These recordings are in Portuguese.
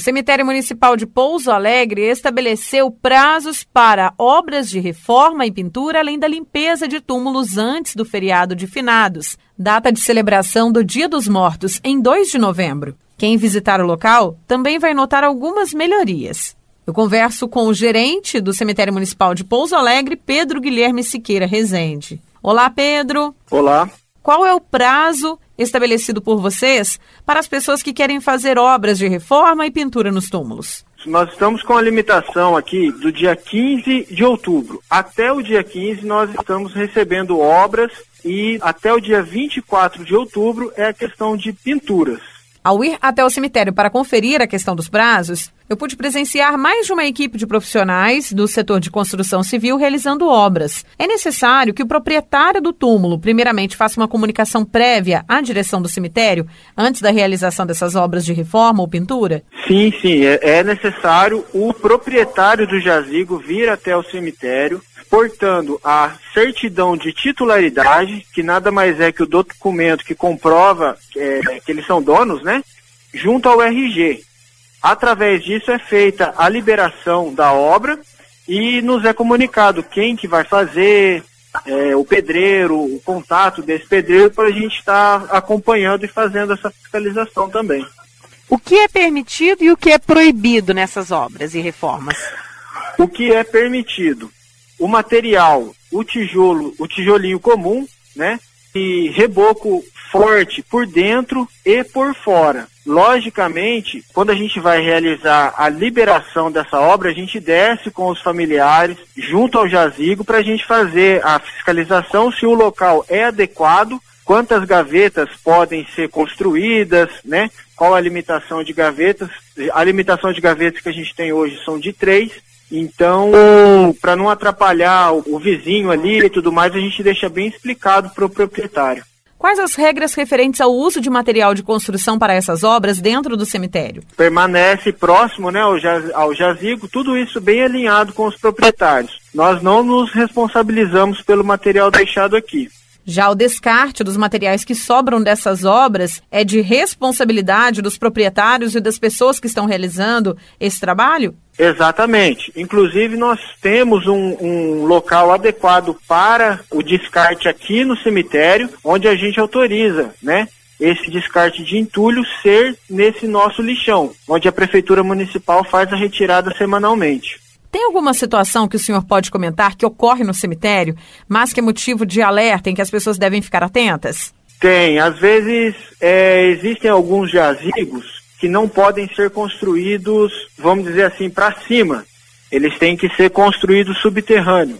O cemitério municipal de Pouso Alegre estabeleceu prazos para obras de reforma e pintura, além da limpeza de túmulos antes do feriado de finados, data de celebração do Dia dos Mortos, em 2 de novembro. Quem visitar o local também vai notar algumas melhorias. Eu converso com o gerente do cemitério municipal de Pouso Alegre, Pedro Guilherme Siqueira Rezende. Olá, Pedro. Olá. Qual é o prazo estabelecido por vocês para as pessoas que querem fazer obras de reforma e pintura nos túmulos? Nós estamos com a limitação aqui do dia 15 de outubro. Até o dia 15 nós estamos recebendo obras e até o dia 24 de outubro é a questão de pinturas. Ao ir até o cemitério para conferir a questão dos prazos, eu pude presenciar mais de uma equipe de profissionais do setor de construção civil realizando obras. É necessário que o proprietário do túmulo, primeiramente, faça uma comunicação prévia à direção do cemitério antes da realização dessas obras de reforma ou pintura? Sim, sim. É, é necessário o proprietário do jazigo vir até o cemitério, portando a certidão de titularidade, que nada mais é que o documento que comprova é, que eles são donos, né? Junto ao RG. Através disso é feita a liberação da obra e nos é comunicado quem que vai fazer, é, o pedreiro, o contato desse pedreiro para a gente estar tá acompanhando e fazendo essa fiscalização também. O que é permitido e o que é proibido nessas obras e reformas? O que é permitido? O material, o tijolo, o tijolinho comum, né? E reboco forte por dentro e por fora. Logicamente, quando a gente vai realizar a liberação dessa obra, a gente desce com os familiares junto ao jazigo para a gente fazer a fiscalização se o local é adequado, quantas gavetas podem ser construídas, né? Qual a limitação de gavetas? A limitação de gavetas que a gente tem hoje são de três. Então, para não atrapalhar o, o vizinho ali e tudo mais, a gente deixa bem explicado para o proprietário. Quais as regras referentes ao uso de material de construção para essas obras dentro do cemitério? Permanece próximo né, ao, jaz, ao jazigo, tudo isso bem alinhado com os proprietários. Nós não nos responsabilizamos pelo material deixado aqui. Já o descarte dos materiais que sobram dessas obras é de responsabilidade dos proprietários e das pessoas que estão realizando esse trabalho? Exatamente. Inclusive, nós temos um, um, local adequado para o descarte aqui no cemitério, onde a gente autoriza, né? Esse descarte de entulho ser nesse nosso lixão, onde a Prefeitura Municipal faz a retirada semanalmente. Tem alguma situação que o senhor pode comentar que ocorre no cemitério, mas que é motivo de alerta em que as pessoas devem ficar atentas? Tem. Às vezes é, existem alguns jazigos que não podem ser construídos, vamos dizer assim, para cima. Eles têm que ser construídos subterrâneo.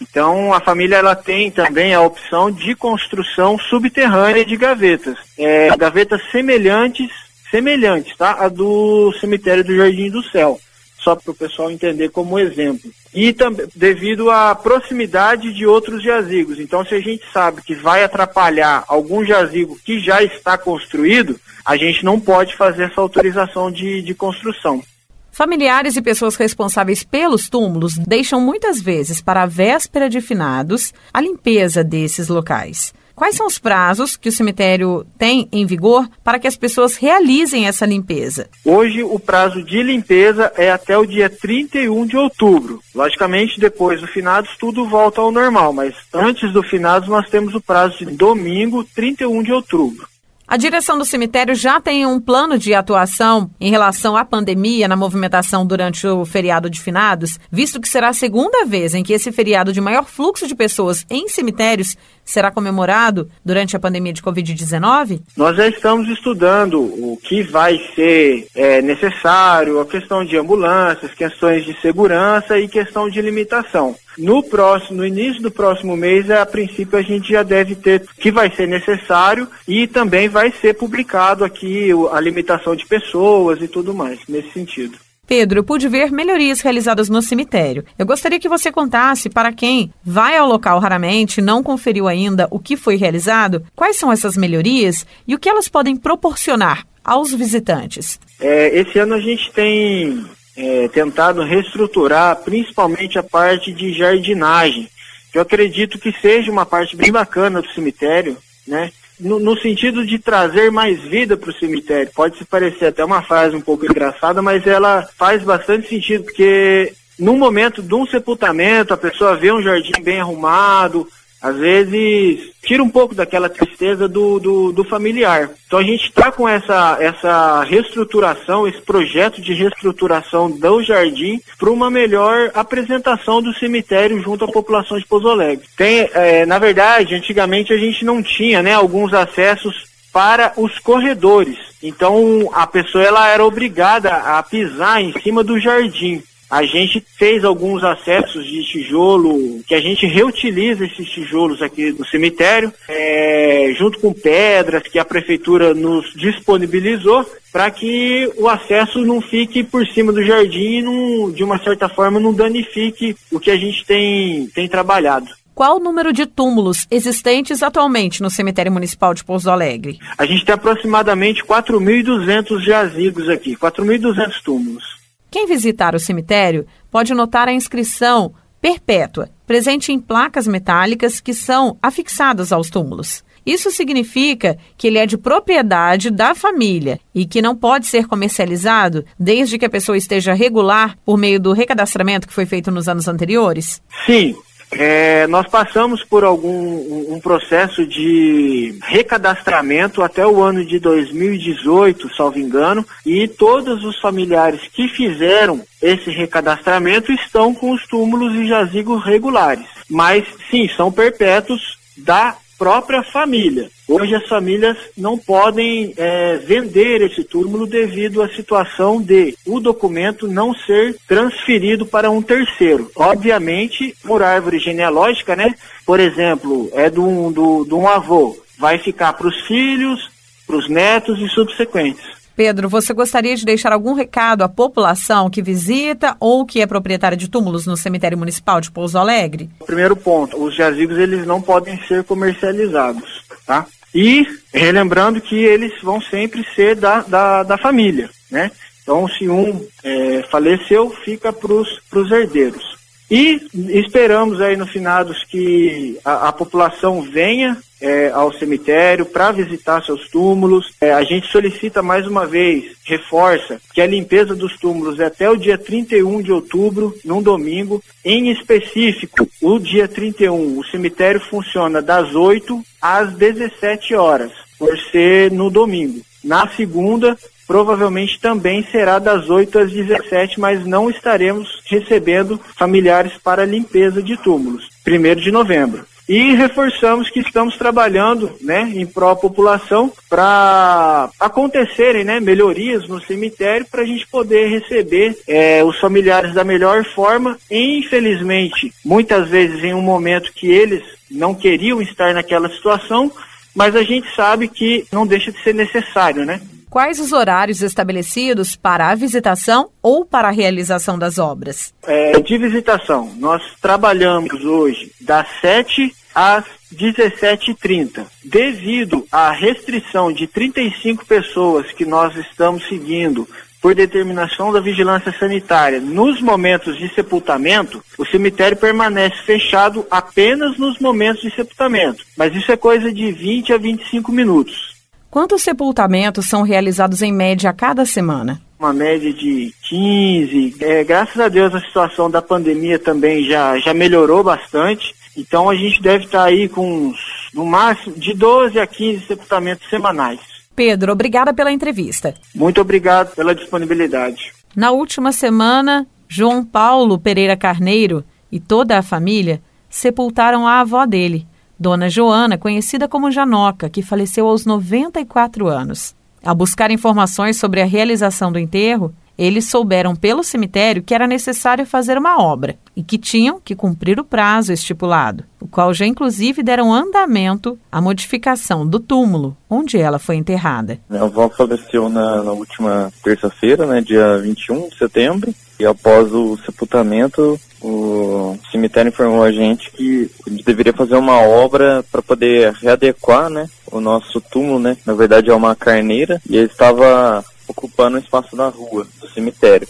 Então a família ela tem também a opção de construção subterrânea de gavetas, é, gavetas semelhantes, semelhantes, tá, a do cemitério do Jardim do Céu, só para o pessoal entender como exemplo. E também devido à proximidade de outros jazigos. Então se a gente sabe que vai atrapalhar algum jazigo que já está construído, a gente não pode fazer essa autorização de, de construção. Familiares e pessoas responsáveis pelos túmulos deixam muitas vezes para a véspera de finados a limpeza desses locais. Quais são os prazos que o cemitério tem em vigor para que as pessoas realizem essa limpeza? Hoje, o prazo de limpeza é até o dia 31 de outubro. Logicamente, depois do finados, tudo volta ao normal, mas antes do finados, nós temos o prazo de domingo, 31 de outubro. A direção do cemitério já tem um plano de atuação em relação à pandemia na movimentação durante o feriado de finados, visto que será a segunda vez em que esse feriado de maior fluxo de pessoas em cemitérios será comemorado durante a pandemia de Covid-19? Nós já estamos estudando o que vai ser é, necessário, a questão de ambulâncias, questões de segurança e questão de limitação. No próximo, no início do próximo mês, a princípio a gente já deve ter o que vai ser necessário e também vai ser publicado aqui a limitação de pessoas e tudo mais nesse sentido. Pedro, eu pude ver melhorias realizadas no cemitério. Eu gostaria que você contasse para quem vai ao local raramente, não conferiu ainda o que foi realizado, quais são essas melhorias e o que elas podem proporcionar aos visitantes. É, esse ano a gente tem é, tentado reestruturar principalmente a parte de jardinagem. Eu acredito que seja uma parte bem bacana do cemitério, né? no, no sentido de trazer mais vida para o cemitério. Pode se parecer até uma frase um pouco engraçada, mas ela faz bastante sentido, porque num momento de um sepultamento, a pessoa vê um jardim bem arrumado, às vezes tira um pouco daquela tristeza do, do, do familiar. Então a gente está com essa, essa reestruturação, esse projeto de reestruturação do jardim para uma melhor apresentação do cemitério junto à população de Pouso Alegre. Tem, é, na verdade, antigamente a gente não tinha né, alguns acessos para os corredores. Então a pessoa ela era obrigada a pisar em cima do jardim. A gente fez alguns acessos de tijolo, que a gente reutiliza esses tijolos aqui no cemitério, é, junto com pedras que a prefeitura nos disponibilizou, para que o acesso não fique por cima do jardim e, não, de uma certa forma, não danifique o que a gente tem, tem trabalhado. Qual o número de túmulos existentes atualmente no cemitério municipal de Pouso Alegre? A gente tem aproximadamente 4.200 jazigos aqui, 4.200 túmulos. Quem visitar o cemitério pode notar a inscrição perpétua, presente em placas metálicas que são afixadas aos túmulos. Isso significa que ele é de propriedade da família e que não pode ser comercializado desde que a pessoa esteja regular por meio do recadastramento que foi feito nos anos anteriores? Sim, é, nós passamos por algum um processo de recadastramento até o ano de 2018, salvo engano, e todos os familiares que fizeram esse recadastramento estão com os túmulos e jazigos regulares. Mas sim, são perpétuos da própria família. Hoje as famílias não podem é, vender esse túmulo devido à situação de o documento não ser transferido para um terceiro. Obviamente, por árvore genealógica, né? Por exemplo, é de um, do, de um avô, vai ficar para os filhos, para os netos e subsequentes. Pedro, você gostaria de deixar algum recado à população que visita ou que é proprietária de túmulos no cemitério municipal de Pouso Alegre? Primeiro ponto, os jazigos eles não podem ser comercializados, tá? E relembrando que eles vão sempre ser da, da, da família, né? Então, se um é, faleceu, fica para os herdeiros. E esperamos aí no finados que a, a população venha é, ao cemitério para visitar seus túmulos. É, a gente solicita mais uma vez, reforça, que a limpeza dos túmulos é até o dia 31 de outubro, num domingo. Em específico, o dia 31, o cemitério funciona das 8 às 17 horas, por ser no domingo. Na segunda, provavelmente também será das 8 às 17, mas não estaremos recebendo familiares para limpeza de túmulos. 1 de novembro. E reforçamos que estamos trabalhando né, em pró-população para acontecerem né, melhorias no cemitério para a gente poder receber é, os familiares da melhor forma. E, infelizmente, muitas vezes em um momento que eles não queriam estar naquela situação, mas a gente sabe que não deixa de ser necessário, né? Quais os horários estabelecidos para a visitação ou para a realização das obras? É, de visitação, nós trabalhamos hoje das 7 às 17h30. Devido à restrição de 35 pessoas que nós estamos seguindo por determinação da vigilância sanitária, nos momentos de sepultamento, o cemitério permanece fechado apenas nos momentos de sepultamento. Mas isso é coisa de 20 a 25 minutos. Quantos sepultamentos são realizados em média a cada semana? Uma média de 15. É, graças a Deus a situação da pandemia também já, já melhorou bastante. Então a gente deve estar aí com no máximo de 12 a 15 sepultamentos semanais. Pedro, obrigada pela entrevista. Muito obrigado pela disponibilidade. Na última semana, João Paulo Pereira Carneiro e toda a família sepultaram a avó dele, Dona Joana, conhecida como Janoca, que faleceu aos 94 anos. Ao buscar informações sobre a realização do enterro, eles souberam pelo cemitério que era necessário fazer uma obra e que tinham que cumprir o prazo estipulado, o qual já inclusive deram andamento à modificação do túmulo onde ela foi enterrada. Minha avó faleceu na, na última terça-feira, né, dia 21 de setembro, e após o sepultamento, o cemitério informou a gente que a gente deveria fazer uma obra para poder readequar, né, o nosso túmulo, né? Na verdade é uma carneira e ele estava ocupando o espaço da rua do cemitério.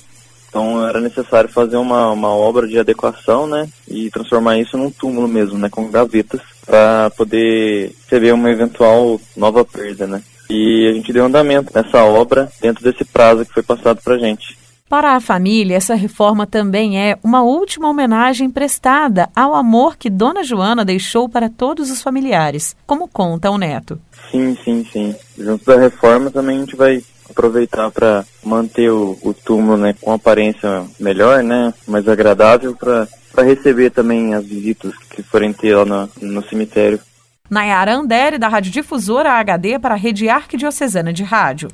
Então era necessário fazer uma, uma obra de adequação, né, e transformar isso num túmulo mesmo, né, com gavetas para poder receber uma eventual nova perda, né? E a gente deu andamento nessa obra dentro desse prazo que foi passado para a gente. Para a família, essa reforma também é uma última homenagem prestada ao amor que Dona Joana deixou para todos os familiares, como conta o neto. Sim, sim, sim. Junto da reforma também a gente vai aproveitar para manter o, o, túmulo né, com aparência melhor, né, mais agradável, para receber também as visitas que forem ter lá no, no cemitério. Nayara Andere, da Rádio Difusora HD, para a Rede Arquidiocesana de Rádio.